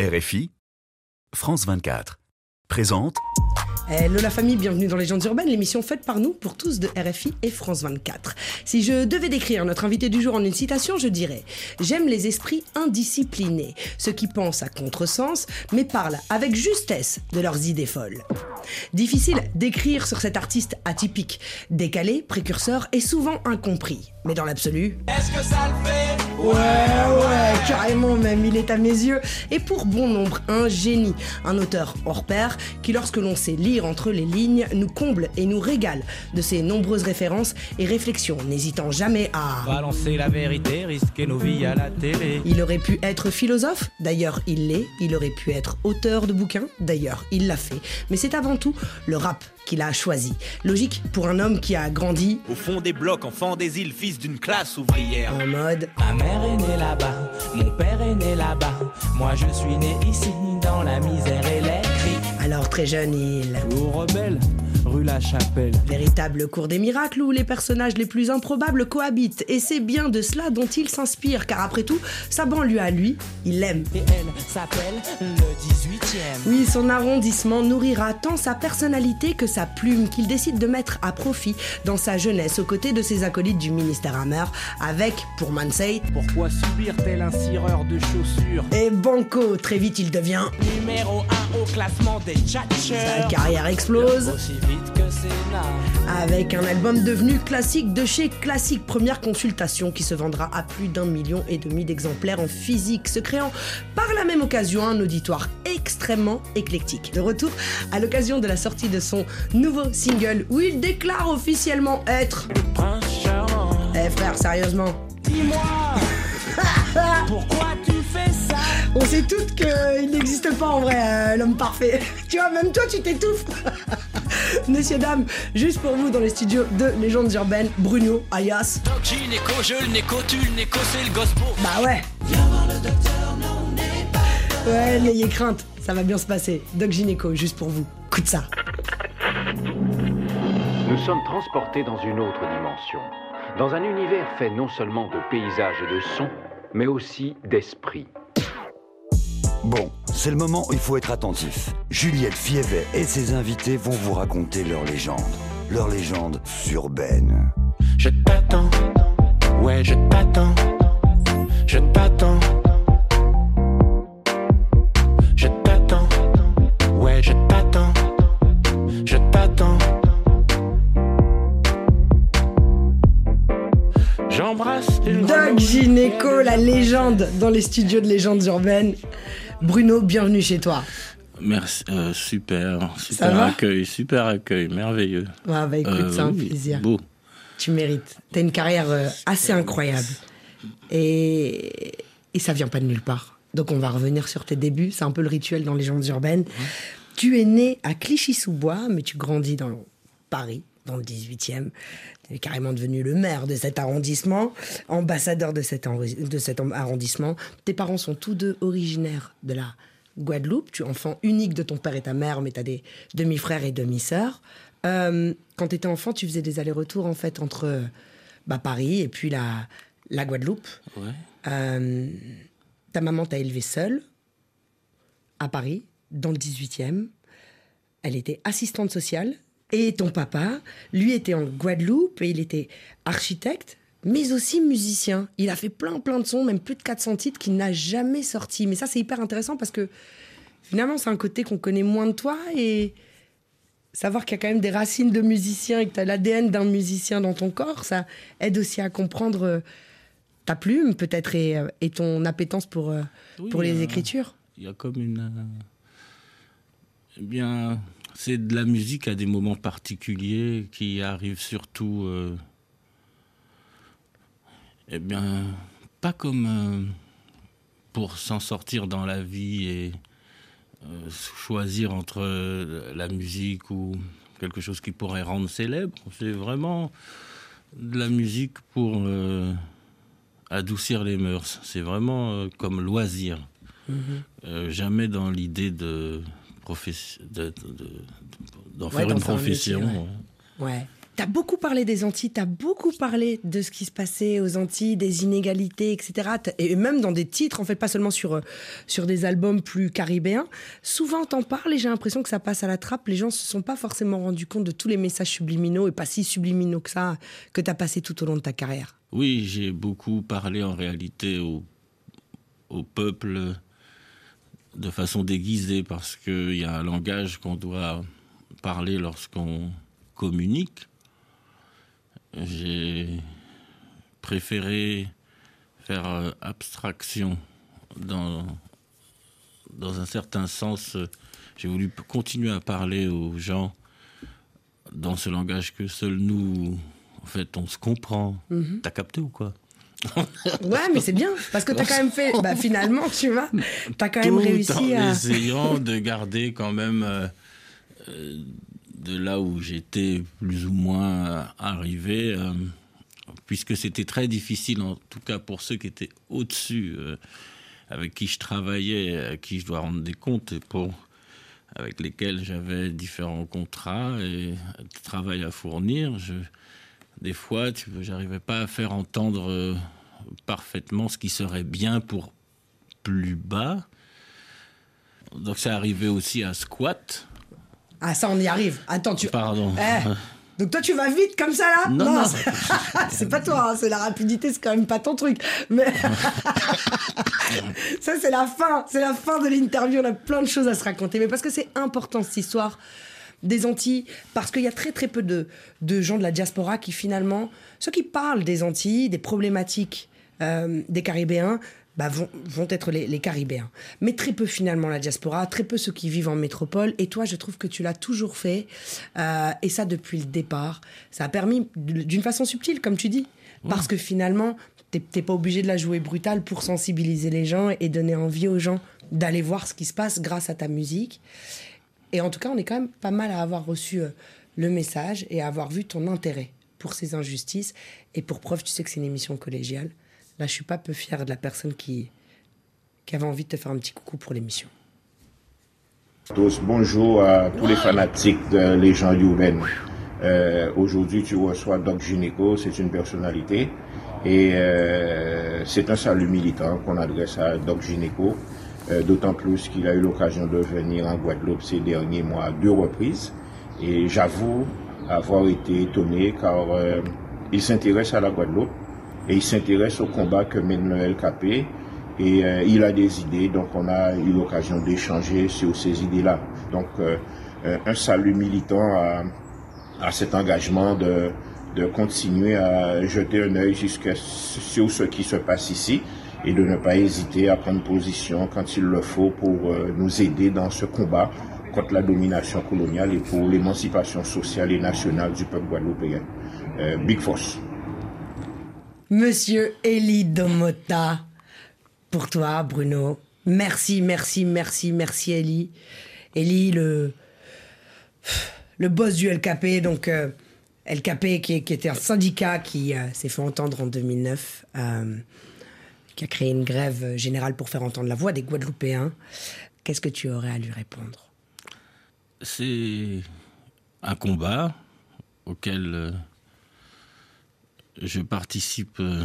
RFI, France 24, présente Hello la famille, bienvenue dans Légendes urbaines, l'émission faite par nous pour tous de RFI et France 24. Si je devais décrire notre invité du jour en une citation, je dirais J'aime les esprits indisciplinés, ceux qui pensent à contresens, mais parlent avec justesse de leurs idées folles. Difficile d'écrire sur cet artiste atypique, décalé, précurseur et souvent incompris. Mais dans l'absolu. Est-ce que ça le fait? Ouais, ouais, carrément même, il est à mes yeux. Et pour bon nombre, un génie. Un auteur hors pair qui, lorsque l'on sait lire entre les lignes, nous comble et nous régale de ses nombreuses références et réflexions, n'hésitant jamais à. Balancer la vérité, risquer nos vies à la télé. Il aurait pu être philosophe, d'ailleurs il l'est. Il aurait pu être auteur de bouquins, d'ailleurs il l'a fait. Mais c'est avant tout le rap qu'il a choisi. Logique pour un homme qui a grandi. Au fond des blocs, enfant des îles, fils d'une classe ouvrière. En mode. Ma mère est née là-bas, mon père est né là-bas. Moi je suis né ici, dans la misère et les cris. Alors très jeune, il. Aux rebelles, rue La Chapelle. Véritable cours des miracles où les personnages les plus improbables cohabitent. Et c'est bien de cela dont il s'inspire, car après tout, sa banlieue à lui, il l'aime. Et elle s'appelle le 18e. Oui, son arrondissement nourrira tant sa personnalité que sa plume qu'il décide de mettre à profit dans sa jeunesse aux côtés de ses acolytes du ministère Hammer avec, pour Mansei, Pourquoi subir tel un cireur de chaussures? et Banco. Très vite, il devient. Numéro 1 au classement des Sa carrière explose. Aussi vite que c'est là. Avec un album devenu classique de chez Classique, première consultation qui se vendra à plus d'un million et demi d'exemplaires en physique, se créant par la même occasion un auditoire extrêmement éclectique. De retour à l'occasion de la sortie de son nouveau single où il déclare officiellement être. Prince charmant, Eh frère, sérieusement. dis-moi, pourquoi On sait toutes qu'il n'existe pas en vrai euh, l'homme parfait. tu vois, même toi tu t'étouffes. Messieurs, dames, juste pour vous dans les studios de Légendes Urbaines, Bruno, alias. Doc, gynéco, je le néco, tu le néco, c'est le gospel. Bah ouais. Ouais, n'ayez crainte, ça va bien se passer. Doc Gynéco, juste pour vous. Coup de ça. Nous sommes transportés dans une autre dimension, dans un univers fait non seulement de paysages et de sons, mais aussi d'esprit. Bon, c'est le moment où il faut être attentif. Juliette Fievet et ses invités vont vous raconter leur légende. Leur légende urbaine. Je t'attends, ouais je t'attends, je t'attends. Je t'attends, ouais je t'attends, je t'attends. J'embrasse une Doc. Gynéco, la légende dans les studios de Légendes Urbaines. Bruno, bienvenue chez toi. Merci, euh, super, super accueil, super accueil, merveilleux. Ouais, bah écoute, Euh, c'est un oui, plaisir. Beau. Tu mérites. T'as une carrière euh, assez incroyable. Et, et ça vient pas de nulle part. Donc on va revenir sur tes débuts. C'est un peu le rituel dans les légendes urbaines. Tu es né à Clichy-sous-Bois, mais tu grandis dans Paris, dans le 18e. Tu es carrément devenu le maire de cet arrondissement, ambassadeur de cet, enri- de cet arrondissement. Tes parents sont tous deux originaires de la Guadeloupe. Tu es enfant unique de ton père et ta mère, mais tu as des demi-frères et demi-sœurs. Euh, quand tu étais enfant, tu faisais des allers-retours en fait entre bah, Paris et puis la, la Guadeloupe. Ouais. Euh, ta maman t'a élevé seule à Paris, dans le 18e. Elle était assistante sociale. Et ton papa, lui, était en Guadeloupe et il était architecte, mais aussi musicien. Il a fait plein, plein de sons, même plus de 400 titres qu'il n'a jamais sortis. Mais ça, c'est hyper intéressant parce que finalement, c'est un côté qu'on connaît moins de toi et savoir qu'il y a quand même des racines de musicien et que tu as l'ADN d'un musicien dans ton corps, ça aide aussi à comprendre euh, ta plume peut-être et, euh, et ton appétence pour, euh, Oui, pour les euh, écritures. Il y a comme une. euh, eh bien, c'est de la musique à des moments particuliers qui arrivent surtout. euh, eh bien, pas comme euh, pour s'en sortir dans la vie et euh, choisir entre la musique ou quelque chose qui pourrait rendre célèbre. C'est vraiment de la musique pour adoucir les mœurs. C'est vraiment comme loisir. Euh, jamais dans l'idée de, d'en faire une métier, profession. ouais. Ouais. T'as beaucoup parlé des Antilles, t'as beaucoup parlé de ce qui se passait aux Antilles, des inégalités, etc. Et même dans des titres, en fait, pas seulement sur, euh, sur des albums plus caribéens. Souvent, t'en parles et j'ai l'impression que ça passe à la trappe. Les gens se sont pas forcément rendus compte de tous les messages subliminaux et pas si subliminaux que ça que t'as passé tout au long de ta carrière. Oui, j'ai beaucoup parlé en réalité au, au peuple de façon déguisée parce qu'il y a un langage qu'on doit parler lorsqu'on communique. J'ai préféré faire euh, abstraction dans, dans un certain sens. J'ai voulu continuer à parler aux gens dans ce langage que seuls nous, en fait, on se comprend. T'as capté ou quoi? Ouais, mais c'est bien parce que t'as quand même fait. Bah, finalement, tu vois, t'as quand même réussi en à. essayant de garder quand même euh, euh, de là où j'étais plus ou moins euh, arrivé, euh, puisque c'était très difficile, en tout cas pour ceux qui étaient au-dessus, avec qui je travaillais, à qui je dois rendre des comptes, et pour, avec lesquels j'avais différents contrats et travail à fournir. Je, des fois, tu vois, j'arrivais pas à faire entendre euh, parfaitement ce qui serait bien pour plus bas. Donc ça arrivait aussi à squat. Ah, ça, on y arrive. Attends, tu. Pardon. Eh, donc toi, tu vas vite comme ça là? Non, non. c'est- c'est pas toi, hein, c'est la rapidité, c'est quand même pas ton truc. Mais ça, c'est la fin, c'est la fin de l'interview. On a plein de choses à se raconter, mais parce que c'est important cette histoire des Antilles, parce qu'il y a très très peu de, de gens de la diaspora qui finalement, ceux qui parlent des Antilles, des problématiques euh, des Caribéens, bah, vont, vont être les, les Caribéens. Mais très peu finalement la diaspora, très peu ceux qui vivent en métropole. Et toi, je trouve que tu l'as toujours fait, euh, et ça depuis le départ. Ça a permis, d'une façon subtile, comme tu dis, parce que finalement, t'es t'es pas obligé de la jouer brutale pour sensibiliser les gens et donner envie aux gens d'aller voir ce qui se passe grâce à ta musique. Et en tout cas, on est quand même pas mal à avoir reçu euh, le message et à avoir vu ton intérêt pour ces injustices. Et pour preuve, tu sais que c'est une émission collégiale. Là, je suis pas peu fière de la personne qui, qui avait envie de te faire un petit coucou pour l'émission. Tous, bonjour à tous les fanatiques de légendes urbaines. Euh, Aujourd'hui, tu reçois Doc Gynéco, c'est une personnalité. Et euh, c'est un salut militant qu'on adresse à Doc Gynéco, euh, d'autant plus qu'il a eu l'occasion de venir en Guadeloupe ces derniers mois à deux reprises. Et j'avoue avoir été étonné car euh, il s'intéresse à la Guadeloupe et il s'intéresse au combat que mène le LKP et euh, il a des idées, donc on a eu l'occasion d'échanger sur ces idées-là. Donc un salut militant à, cet engagement de, de continuer à jeter un œil jusqu'à- sur ce qui se passe ici et de ne pas hésiter à prendre position quand il le faut pour euh, nous aider dans ce combat contre la domination coloniale et pour l'émancipation sociale et nationale du peuple guadeloupéen. Euh, Big Force. Monsieur Elie Domota, pour toi, Bruno. Merci, merci, merci, merci, Elie. Elie, le, le boss du LKP, donc euh, LKP qui, était un syndicat qui s'est fait entendre en 2009, euh, qui a créé une grève générale pour faire entendre la voix des Guadeloupéens. Qu'est-ce que tu aurais à lui répondre? C'est un combat auquel euh, je participe euh,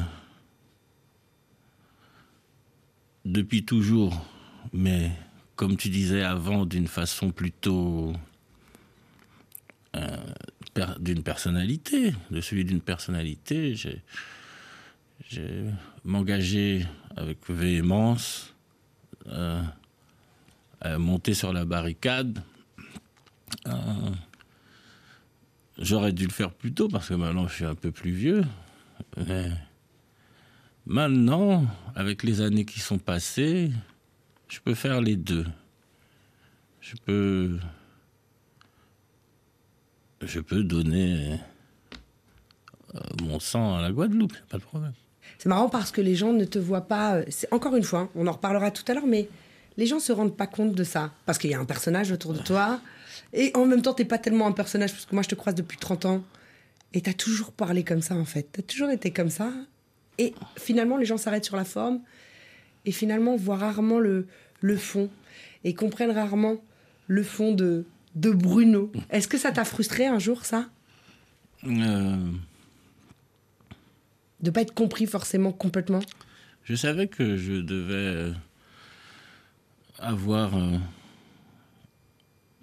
depuis toujours, mais comme tu disais avant, d'une façon plutôt euh, d'une personnalité, de celui d'une personnalité. J'ai m'engagé avec véhémence euh, à monter sur la barricade. Euh, J'aurais dû le faire plus tôt parce que maintenant je suis un peu plus vieux. Mais maintenant, avec les années qui sont passées, je peux faire les deux. Je peux. Je peux donner euh, mon sang à la Guadeloupe, pas de problème. C'est marrant parce que les gens ne te voient pas. euh, c'est- Encore une fois, hein, on en reparlera tout à l'heure, mais les gens se rendent pas compte de ça. Parce qu'il y a un personnage autour de toi. Et en même temps, t'es pas tellement un personnage, parce que moi, je te croise depuis 30 ans. Et t'as toujours parlé comme ça, en fait. T'as toujours été comme ça. Et finalement, les gens s'arrêtent sur la forme. Et finalement, voient rarement le, le fond. Et comprennent rarement le fond de, de Bruno. Est-ce que ça t'a frustré un jour, ça? Euh, De pas être compris forcément complètement je savais que je devais euh, avoir euh,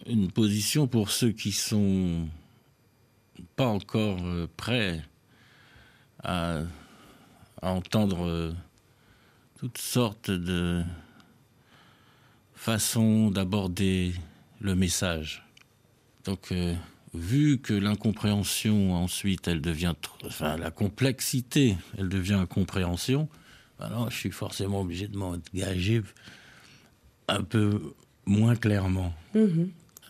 une position pour ceux qui sont pas encore euh, prêts à, entendre toutes sortes de façons d'aborder le message. Donc, vu que l'incompréhension ensuite, elle devient, enfin, la complexité, elle devient incompréhension, alors je suis forcément obligé de m'engager un peu moins clairement.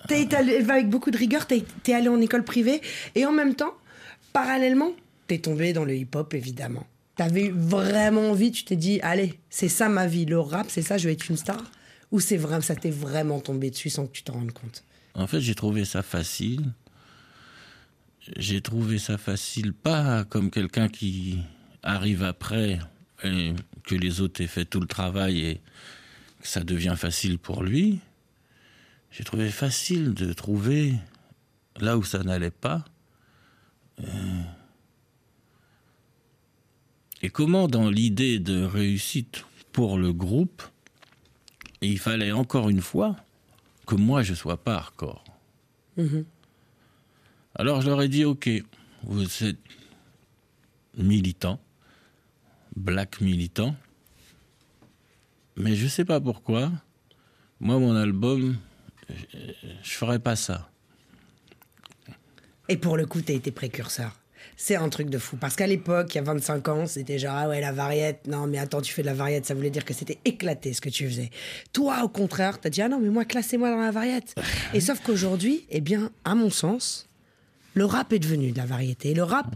T'as été allé- avec beaucoup de rigueur, t'es t'es allé en école privée et en même temps, parallèlement, t'es tombé dans le hip-hop évidemment. T'avais eu vraiment envie, tu t'es dit, allez, c'est ça ma vie, le rap, c'est ça, je vais être une star Ou c'est vrai, ça t'est vraiment tombé dessus sans que tu t'en rendes compte? En fait, j'ai trouvé ça facile. J'ai trouvé ça facile, pas comme quelqu'un qui arrive après et que les autres aient fait tout le travail et que ça devient facile pour lui. J'ai trouvé facile de trouver là où ça n'allait pas. Euh, Et comment, dans l'idée de réussite pour le groupe, il fallait encore une fois que moi je sois pas hardcore? Alors je leur ai dit ok, vous êtes militant, black militant, mais je sais pas pourquoi. Moi mon album, je, je ferai pas ça. Et pour le coup, t'as été précurseur. C'est un truc de fou. Parce qu'à l'époque, il y a 25 ans, c'était genre, ah ouais, la variette. Non, mais attends, tu fais de la variette, ça voulait dire que c'était éclaté ce que tu faisais. Toi, au contraire, t'as dit, ah non, mais moi, classez-moi dans la variette. Et sauf qu'aujourd'hui, eh bien, à mon sens, le rap est devenu de la variété. Et le rap,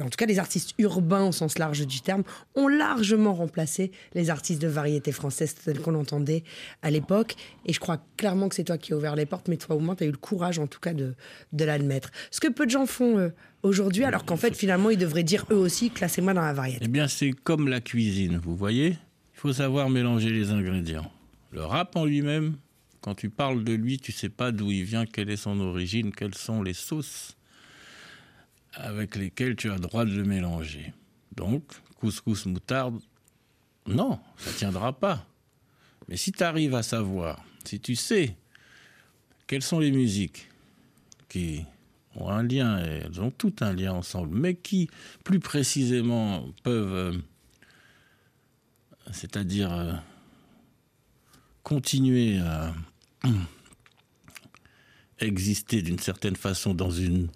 en tout cas les artistes urbains au sens large du terme, ont largement remplacé les artistes de variété française tels qu'on l'entendait à l'époque. Et je crois clairement que c'est toi qui as ouvert les portes, mais toi au moins tu as eu le courage en tout cas de, de l'admettre. Ce que peu de gens font euh, aujourd'hui, alors qu'en fait finalement ils devraient dire eux aussi, classez-moi dans la variété. Eh bien c'est comme la cuisine, vous voyez Il faut savoir mélanger les ingrédients. Le rap en lui-même, quand tu parles de lui, tu sais pas d'où il vient, quelle est son origine, quelles sont les sauces avec lesquelles tu as droit de le mélanger. Donc, couscous moutarde, non, ça tiendra pas. Mais si tu arrives à savoir, si tu sais quelles sont les musiques qui ont un lien, et elles ont tout un lien ensemble, mais qui, plus précisément, peuvent, euh, c'est-à-dire euh, continuer à exister d'une certaine façon dans une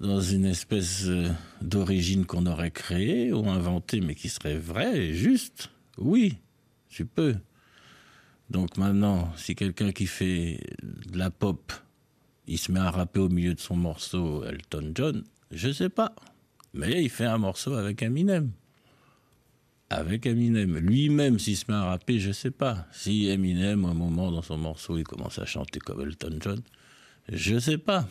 dans une espèce euh, d'origine qu'on aurait créée ou inventée, mais qui serait vraie et juste, oui, tu peux. Donc maintenant, si quelqu'un qui fait de la pop, il se met à rapper au milieu de son morceau Elton John, je sais pas. Mais il fait un morceau avec Eminem. Avec Eminem. Lui-même, s'il se met à rapper, je sais pas. Si Eminem, à un moment dans son morceau, il commence à chanter comme Elton John, je sais pas.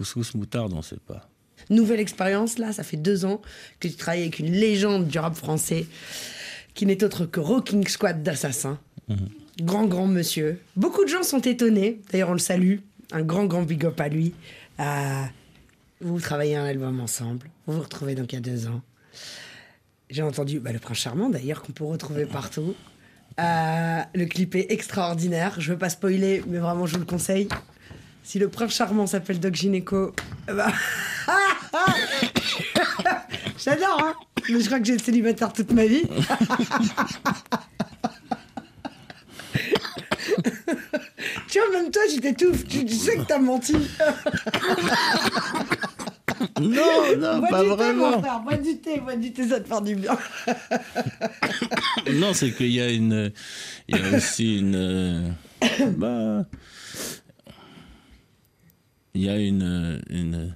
Couscous moutarde, on ne sait pas. Nouvelle expérience, là, ça fait deux ans que tu travailles avec une légende du rap français, qui n'est autre que Rocking Squad d'Assassin. Grand, grand monsieur. Beaucoup de gens sont étonnés, d'ailleurs on le salue, un grand, grand big up à lui. Euh, vous travaillez un album ensemble, vous vous retrouvez donc il y a deux ans. J'ai entendu bah, Le Prince Charmant, d'ailleurs, qu'on peut retrouver partout. Euh, le clip est extraordinaire, je veux pas spoiler, mais vraiment je vous le conseille. Si le prince charmant s'appelle Doc Gynéco, eh ben- j'adore, hein Mais je crois que j'ai été célibataire toute ma vie. tu vois, même toi, tu t'étouffes. Tu, tu sais que t'as menti. Non, non, Bois pas du thé, mon frère. Bois du thé, bois du thé, ça te fait du bien. Non, c'est qu'il y a une, il y a aussi une, euh, bah, il y a une, une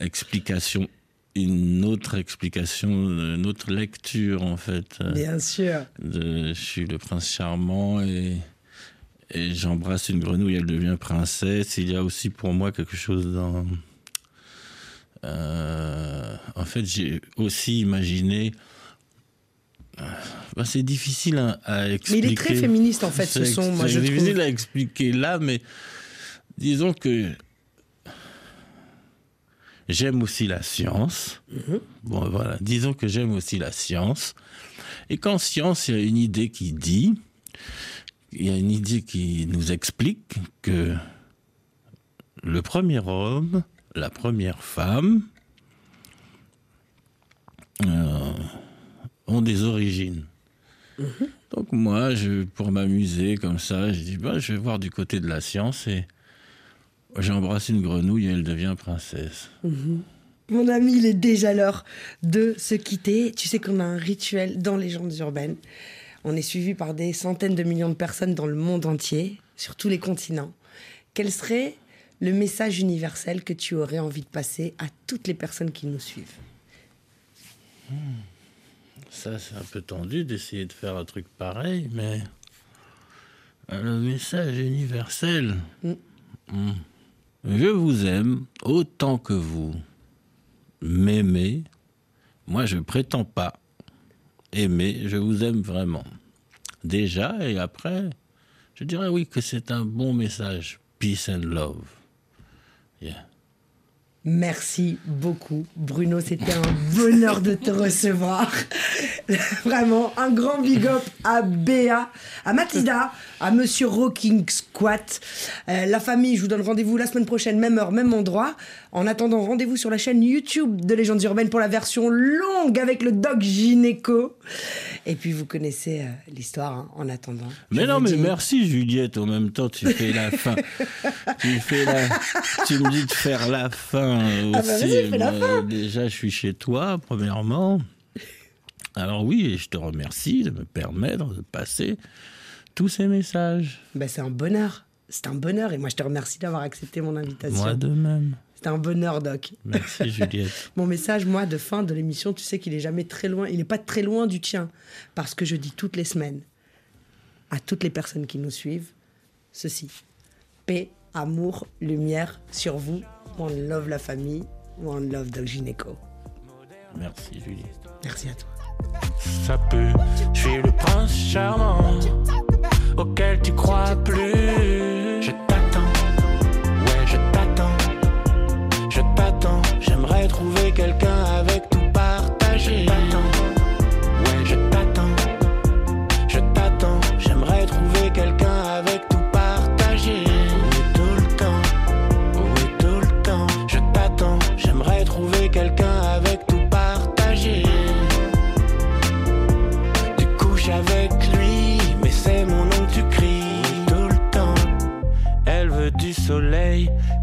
explication, une autre explication, une autre lecture en fait. euh, Bien sûr. de, je suis le prince charmant et, et j'embrasse une grenouille, elle devient princesse. Il y a aussi pour moi quelque chose dans. Euh, en fait, j'ai aussi imaginé. euh, bah, c'est difficile à, à Mais expliquer. il est très féministe, en fait, ce son, moi, c'est difficile à expliquer là, mais disons que J'aime aussi la science. Bon, voilà. Disons que j'aime aussi la science. Et qu'en science, il y a une idée qui dit, il y a une idée qui nous explique que le premier homme, la première femme, euh, ont des origines. Donc moi, je, pour m'amuser comme ça, je dis, bah, je vais voir du côté de la science et j'embrasse une grenouille et elle devient princesse. Mon ami, il est déjà l'heure de se quitter. Tu sais qu'on a un rituel dans les légendes urbaines. On est suivi par des centaines de millions de personnes dans le monde entier, sur tous les continents. Quel serait le message universel que tu aurais envie de passer à toutes les personnes qui nous suivent? Ça, c'est un peu tendu d'essayer de faire un truc pareil, mais euh, le message universel. Mm. Mm. Je vous aime autant que vous m'aimez. Moi, je prétends pas aimer, je vous aime vraiment. Déjà, et après, je dirais oui que c'est un bon message. Peace and love. Yeah. Merci beaucoup, Bruno. C'était un bonheur de te recevoir. Vraiment, un grand big up à Béa, à Mathilda, à Monsieur Rocking Squat. Euh, la famille, je vous donne rendez-vous la semaine prochaine, même heure, même endroit. En attendant, rendez-vous sur la chaîne YouTube de Légendes Urbaines pour la version longue avec le doc gynéco. Et puis, vous connaissez euh, l'histoire hein, en attendant. Mais non, mais dis- merci Juliette. En même temps, tu fais la fin. tu fais la. Tu me dis de faire la fin aussi. Ah bah vas-y, fais la fin. Déjà, je suis chez toi, premièrement. Alors oui, et je te remercie de me permettre de passer tous ces messages. Ben, c'est un bonheur. C'est un bonheur. Et moi, je te remercie d'avoir accepté mon invitation. Moi de même. C'était un bonheur, Doc. Merci Juliette. Mon message, moi, de fin de l'émission, tu sais qu'il est jamais très loin. Il n'est pas très loin du tien. Parce que je dis toutes les semaines à toutes les personnes qui nous suivent ceci paix, amour, lumière sur vous. One love la famille. One love Doc Gynéco. Merci Juliette. Merci à toi. Ça peut, je suis le prince charmant auquel tu crois plus.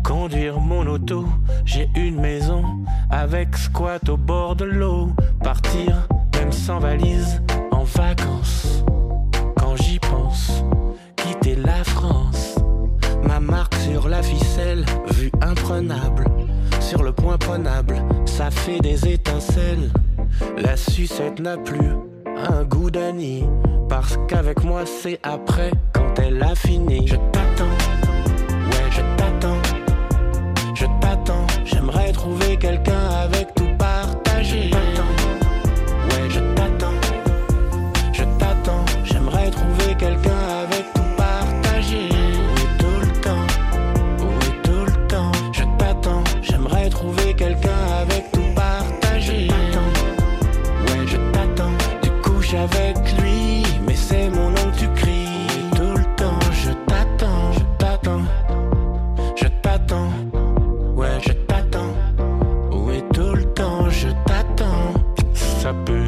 Conduire mon auto. J'ai une maison avec squat au bord de l'eau. Partir, même sans valise, en vacances. Quand j'y pense, quitter la France. Ma marque sur la ficelle, vue imprenable. Sur le point prenable, ça fait des étincelles. La sucette n'a plus un goût d'Annie. Parce qu'avec moi, c'est après, quand elle a fini. Je t'attends. happen